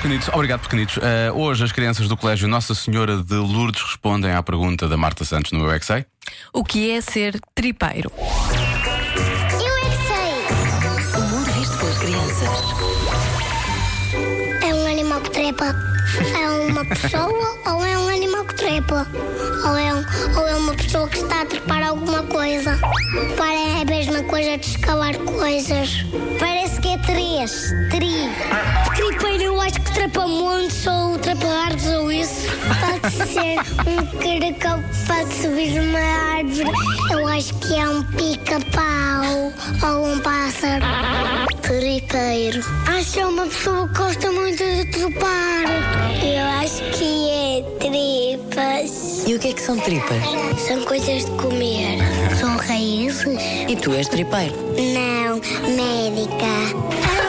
pequenitos. Obrigado, pequenitos. Uh, hoje as crianças do Colégio Nossa Senhora de Lourdes respondem à pergunta da Marta Santos no Eu é que Sei. O que é ser tripeiro? Eu é que sei. O mundo visto pelas crianças. É um animal que trepa. É uma pessoa ou é um animal que trepa? Ou é, um, ou é uma pessoa que está a trepar alguma coisa? Para é a mesma coisa de escalar coisas. Parece que é três. Tri. Tripeiro eu acho que trepa montes ou trepa árvores ou isso. Pode ser um caracol que pode subir numa árvore. Eu acho que é um pica-pau ou um pássaro. Tripeiro. Acho que é uma pessoa que gosta muito de trepar. Eu acho que é tripas. E o que é que são tripas? São coisas de comer. São raízes? E tu és tripeiro? Não, médica.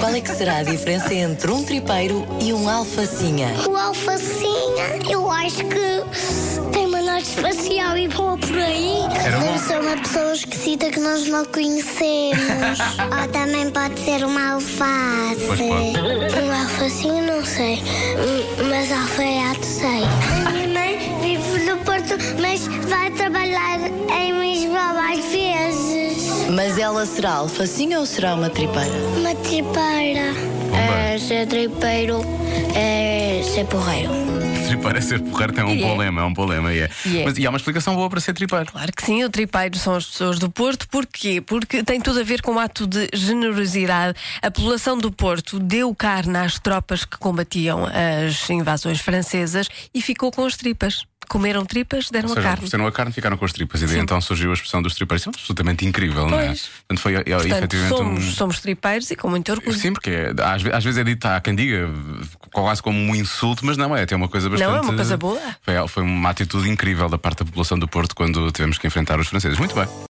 Qual é que será a diferença entre um tripeiro e um alfacinha? O alfacinha, eu acho que tem uma nota espacial e voa por aí. Deve ser uma pessoa esquisita que nós não conhecemos. Ou também pode ser uma alface. Pois pode. Um alfacinho, não sei. Mas alfaiate sei. A minha mãe vive no Porto, mas vai trabalhar em Lisboa às vezes. Mas ela será alfacinha ou será uma tripeira? Uma tripeira. É, ser tripeiro é ser porreiro. Tripeiro é ser porreiro tem um E é. bom lema, é um bom lema. E, é. É. Mas, e há uma explicação boa para ser tripeiro. Claro que sim, o tripeiro são as pessoas do Porto. Porquê? Porque tem tudo a ver com um ato de generosidade. A população do Porto deu carne às tropas que combatiam as invasões francesas e ficou com as tripas. Comeram tripas, deram Ou a seja, carne. ofereceram a carne ficaram com as tripas. E daí então surgiu a expressão dos tripeiros. Isso é absolutamente incrível, não é? Pois. Portanto, foi é, Portanto, efetivamente somos, um. somos tripeiros e com muito orgulho. Sim, porque é- às, às vezes é dito, há quem diga quase como um insulto, mas não é, até uma coisa bastante. Não, é uma coisa boa. Foi, foi uma atitude incrível da parte da população do Porto quando tivemos que enfrentar os franceses. Muito bem.